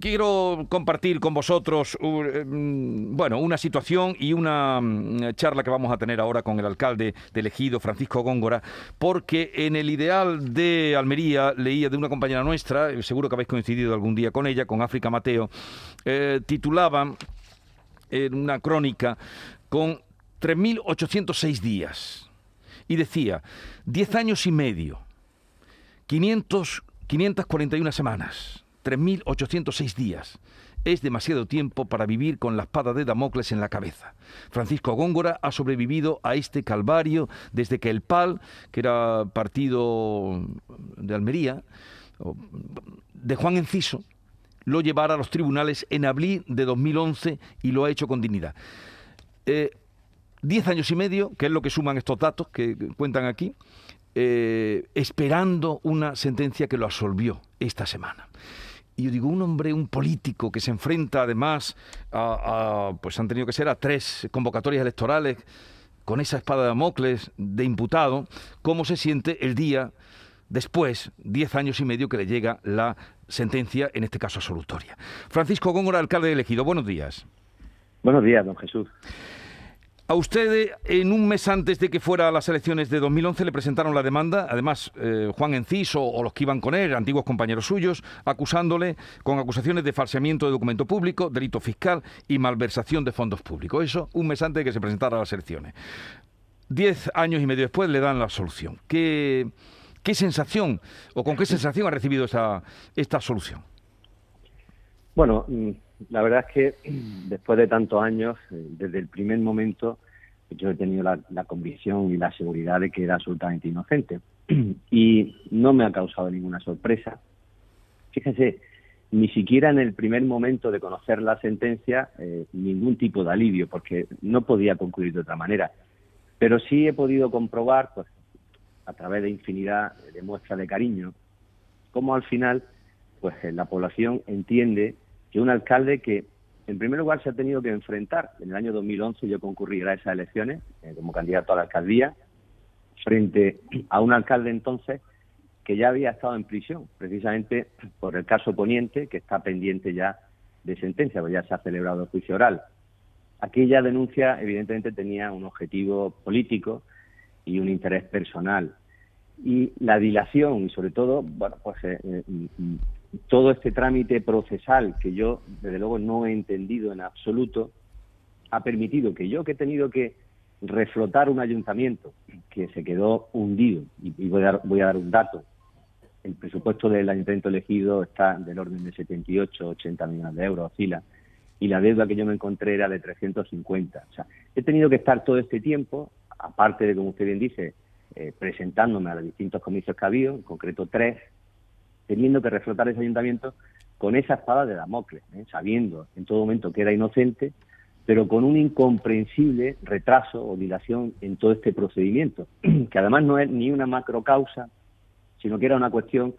quiero compartir con vosotros mm, bueno, una situación y una mm, charla que vamos a tener ahora con el alcalde de elegido, Francisco Góngora, porque en el ideal de Almería leía de una compañera nuestra, eh, seguro que habéis coincidido algún día con ella, con África Mateo, eh, titulaba en una crónica con 3.806 días y decía 10 años y medio, 500, 541 semanas 3.806 días. Es demasiado tiempo para vivir con la espada de Damocles en la cabeza. Francisco Góngora ha sobrevivido a este calvario desde que el PAL, que era partido de Almería, de Juan Enciso, lo llevara a los tribunales en abril de 2011 y lo ha hecho con dignidad. Eh, diez años y medio, que es lo que suman estos datos que cuentan aquí, eh, esperando una sentencia que lo absolvió esta semana. Y yo digo, un hombre, un político que se enfrenta además a, pues han tenido que ser a tres convocatorias electorales con esa espada de Damocles de imputado, ¿cómo se siente el día después, diez años y medio, que le llega la sentencia, en este caso absolutoria? Francisco Góngora, alcalde elegido, buenos días. Buenos días, don Jesús. A usted, en un mes antes de que fuera a las elecciones de 2011, le presentaron la demanda, además eh, Juan Enciso o los que iban con él, antiguos compañeros suyos, acusándole con acusaciones de falseamiento de documento público, delito fiscal y malversación de fondos públicos. Eso un mes antes de que se presentara a las elecciones. Diez años y medio después le dan la solución. ¿Qué, qué sensación o con qué sensación ha recibido esa, esta solución? Bueno, mm, la verdad es que después de tantos años, eh, desde el primer momento, yo he tenido la, convicción y la seguridad de que era absolutamente inocente. Y no me ha causado ninguna sorpresa. Fíjense, ni siquiera en el primer momento de conocer la sentencia, eh, ningún tipo de alivio, porque no podía concluir de otra manera. Pero sí he podido comprobar, pues, a través de infinidad de muestras de cariño, cómo al final, pues, la población entiende que un alcalde que, en primer lugar, se ha tenido que enfrentar. En el año 2011 yo concurrí a esas elecciones eh, como candidato a la alcaldía frente a un alcalde entonces que ya había estado en prisión, precisamente por el caso Poniente, que está pendiente ya de sentencia, pues ya se ha celebrado el juicio oral. Aquella denuncia, evidentemente, tenía un objetivo político y un interés personal. Y la dilación, y sobre todo, bueno, pues eh, eh, todo este trámite procesal que yo, desde luego, no he entendido en absoluto, ha permitido que yo, que he tenido que reflotar un ayuntamiento que se quedó hundido, y, voy, a dar, voy a dar un dato, el presupuesto del ayuntamiento elegido está del orden de 78, 80 millones de euros, oscila, y la deuda que yo me encontré era de 350. O sea, he tenido que estar todo este tiempo, aparte de, como usted bien dice, eh, presentándome a los distintos comicios que ha habido, en concreto tres, teniendo que reflotar ese ayuntamiento con esa espada de Damocles, ¿eh? sabiendo en todo momento que era inocente, pero con un incomprensible retraso o dilación en todo este procedimiento, que además no es ni una macrocausa, sino que era una cuestión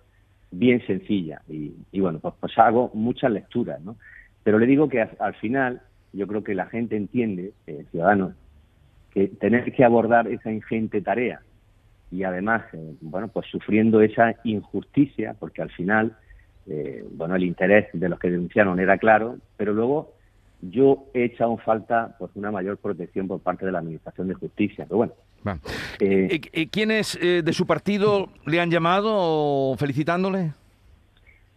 bien sencilla. Y, bueno, pues, pues, hago muchas lecturas, ¿no? Pero le digo que al, final yo creo que la gente entiende, eh, ciudadanos, que tener que abordar esa ingente tarea y además, eh, bueno, pues sufriendo esa injusticia, porque al final, eh, bueno, el interés de los que denunciaron era claro, pero luego yo he echado en falta pues una mayor protección por parte de la Administración de Justicia. Pero bueno. Eh, ¿Quiénes de su partido le han llamado felicitándole?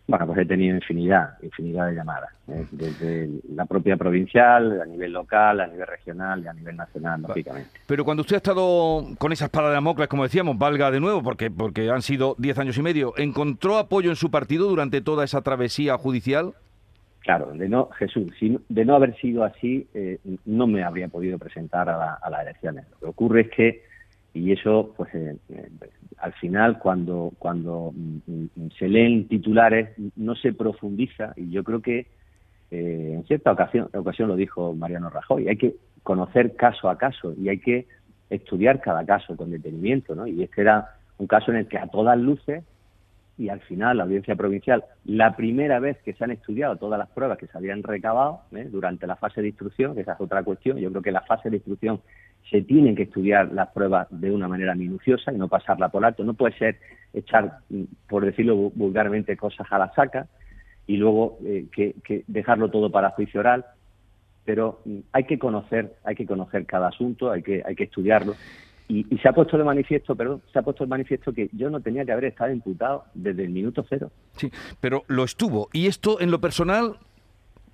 Bueno, pues he tenido infinidad, infinidad de llamadas, ¿eh? desde la propia provincial, a nivel local, a nivel regional y a nivel nacional, lógicamente. Pero cuando usted ha estado con esa espada de Damocles, como decíamos, valga de nuevo, porque, porque han sido diez años y medio, ¿encontró apoyo en su partido durante toda esa travesía judicial? Claro, de no, Jesús, si, de no haber sido así, eh, no me habría podido presentar a, a las elecciones. Lo que ocurre es que y eso pues eh, eh, al final cuando cuando mm, mm, se leen titulares no se profundiza y yo creo que eh, en cierta ocasión ocasión lo dijo Mariano Rajoy hay que conocer caso a caso y hay que estudiar cada caso con detenimiento no y este era un caso en el que a todas luces y al final la audiencia provincial la primera vez que se han estudiado todas las pruebas que se habían recabado durante la fase de instrucción que esa es otra cuestión yo creo que la fase de instrucción se tienen que estudiar las pruebas de una manera minuciosa y no pasarla por alto. No puede ser echar, por decirlo vulgarmente, cosas a la saca. y luego eh, que, dejarlo todo para juicio oral. Pero mm, hay que conocer, hay que conocer cada asunto, hay que, estudiarlo. Y, se ha puesto de manifiesto, perdón, se ha puesto de manifiesto que yo no tenía que haber estado imputado desde el minuto cero. Sí, pero lo estuvo. ¿Y esto en lo personal,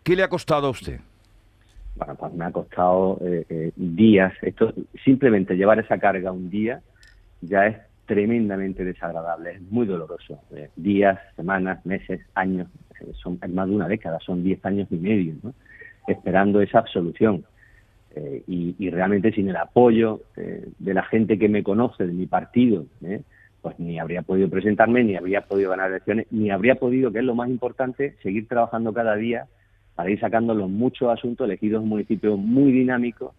qué le ha costado a usted? Bueno, pues me ha costado eh, eh, días. Esto simplemente llevar esa carga un día ya es tremendamente desagradable, es muy doloroso. Eh, días, semanas, meses, años, son más de una década, son diez años y medio, esperando esa absolución. Eh, y, realmente sin el apoyo eh, de la gente que me conoce, de mi partido, eh, pues ni habría podido presentarme, ni habría podido ganar elecciones, ni habría podido, que es lo más importante, seguir trabajando cada día para ir sacando los muchos asuntos elegidos un municipio muy dinámico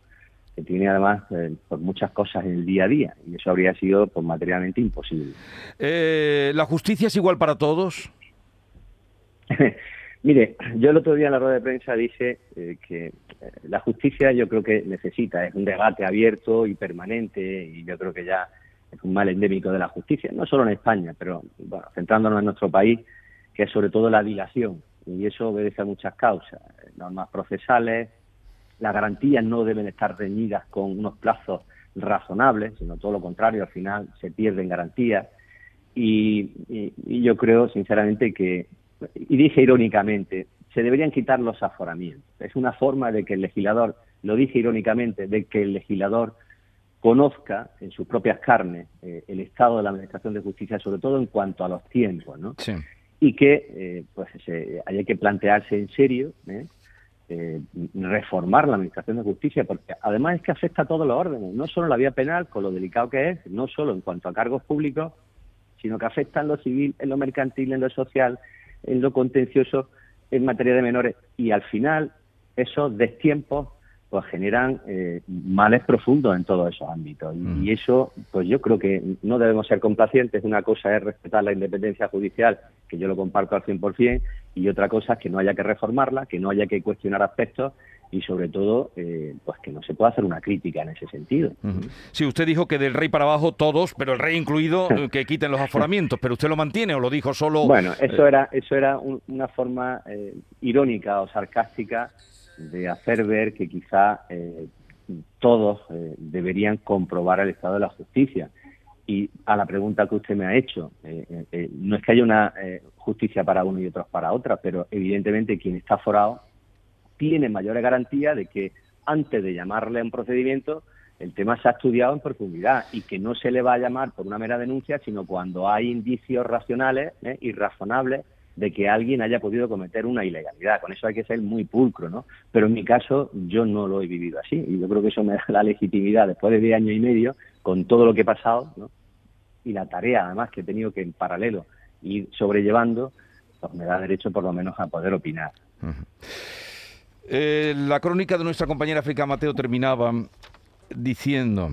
que tiene además pues muchas cosas en el día a día y eso habría sido pues, materialmente imposible. ¿La justicia es igual para todos? Mire, yo el otro día en la rueda de prensa dije eh, que eh, la justicia yo creo que necesita, es un debate abierto y permanente y yo creo que ya es un mal endémico de la justicia, no solo en España, pero bueno, centrándonos en nuestro país, que es sobre todo la dilación y eso obedece a muchas causas, normas procesales, las garantías no deben estar reñidas con unos plazos razonables, sino todo lo contrario, al final se pierden garantías y yo creo sinceramente que y dije irónicamente, se deberían quitar los aforamientos. Es una forma de que el legislador, lo dije irónicamente, de que el legislador conozca en sus propias carnes eh, el estado de la Administración de Justicia, sobre todo en cuanto a los tiempos, ¿no? Y que eh, pues haya que plantearse en serio ¿eh? reformar la Administración de Justicia, porque además es que afecta a todos los órdenes, no solo la vía penal, con lo delicado que es, no solo en cuanto a cargos públicos, sino que afecta en lo civil, en lo mercantil, en lo social, en lo contencioso en materia de menores y al final esos destiempos pues generan eh, males profundos en todos esos ámbitos y, mm. eso pues yo creo que no debemos ser complacientes una cosa es respetar la independencia judicial que yo lo comparto al 100% y otra cosa es que no haya que reformarla que no haya que cuestionar aspectos y sobre todo eh, pues que no se pueda hacer una crítica en ese sentido. Sí, usted dijo que del rey para abajo todos, pero el rey incluido, eh, que quiten los aforamientos, pero usted lo mantiene o lo dijo solo... Bueno, eso eh, era, eso era una forma irónica o sarcástica de hacer ver que quizá todos deberían comprobar el estado de la justicia. Y a la pregunta que usted me ha hecho, no es que haya una justicia para uno y otros para otra, pero evidentemente quien está forado tiene mayores garantías de que antes de llamarle a un procedimiento el tema se ha estudiado en profundidad y que no se le va a llamar por una mera denuncia, sino cuando hay indicios racionales ¿eh? y razonables de que alguien haya podido cometer una ilegalidad. Con eso hay que ser muy pulcro, ¿no? Pero en mi caso yo no lo he vivido así y yo creo que eso me da la legitimidad después de 10 años y medio con todo lo que he pasado ¿no? y la tarea además que he tenido que en paralelo ir sobrellevando, pues me da derecho por lo menos a poder opinar. Eh, la crónica de nuestra compañera África Mateo terminaba diciendo...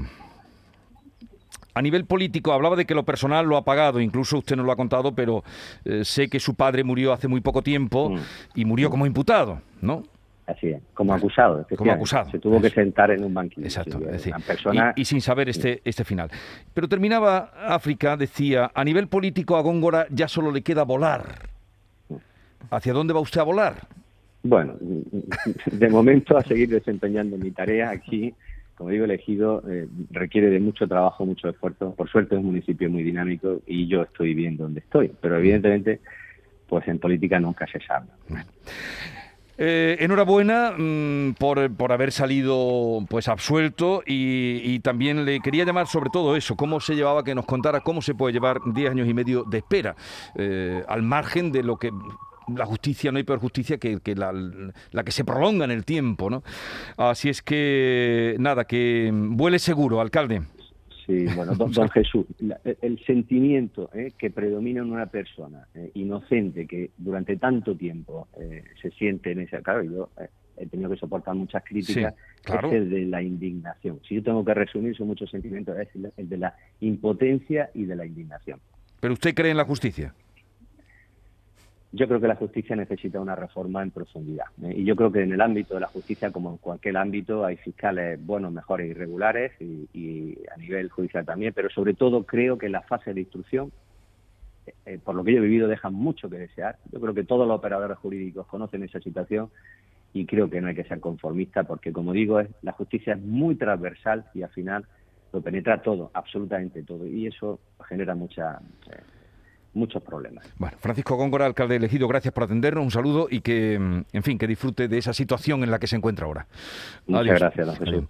A nivel político, hablaba de que lo personal lo ha pagado, incluso usted no lo ha contado, pero eh, sé que su padre murió hace muy poco tiempo mm. y murió como imputado, ¿no? Así es, como acusado. Como acusado. Se tuvo que sentar en un banquillo. Exacto. y, sin saber este, este final. Pero terminaba África, decía, a nivel político a Góngora ya solo le queda volar. Mm. ¿Hacia dónde va usted a volar? Bueno, de momento a seguir desempeñando mi tarea aquí, como digo, elegido eh, requiere de mucho trabajo, mucho esfuerzo. Por suerte es un municipio muy dinámico y yo estoy bien donde estoy, pero evidentemente, pues en política nunca se sabe. Eh, enhorabuena mm, por, por, haber salido pues absuelto y, también le quería llamar sobre todo eso, cómo se llevaba, que nos contara cómo se puede llevar 10 años y medio de espera, eh, al margen de lo que la justicia, no hay peor justicia que, la, que se prolonga en el tiempo, ¿no? Así es que, nada, que vuele seguro, alcalde. Sí, bueno, don, Jesús, el sentimiento eh, que predomina en una persona eh, inocente que durante tanto tiempo eh, se siente en ese... Claro, yo he tenido que soportar muchas críticas, es el de la indignación. Si yo tengo que resumir, son muchos sentimientos, es el de la impotencia y de la indignación. ¿Pero usted cree en la justicia? Yo creo que la justicia necesita una reforma en profundidad. ¿eh? Y yo creo que en el ámbito de la justicia, como en cualquier ámbito, hay fiscales buenos, mejores, irregulares y, a nivel judicial también, pero sobre todo creo que en la fase de instrucción eh, por lo que yo he vivido, dejan mucho que desear. Yo creo que todos los operadores jurídicos conocen esa situación y creo que no hay que ser conformista porque, como digo, es, la justicia es muy transversal y al final lo penetra todo, absolutamente todo, y eso genera mucha... Eh, muchos problemas. Bueno, Francisco Góngora, alcalde elegido, gracias por atendernos, un saludo y que, en fin, que disfrute de esa situación en la que se encuentra ahora. Muchas gracias, don